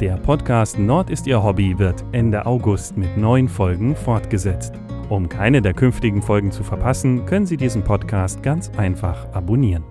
Der Podcast Nord ist Ihr Hobby wird Ende August mit neun Folgen fortgesetzt. Um keine der künftigen Folgen zu verpassen, können Sie diesen Podcast ganz einfach abonnieren.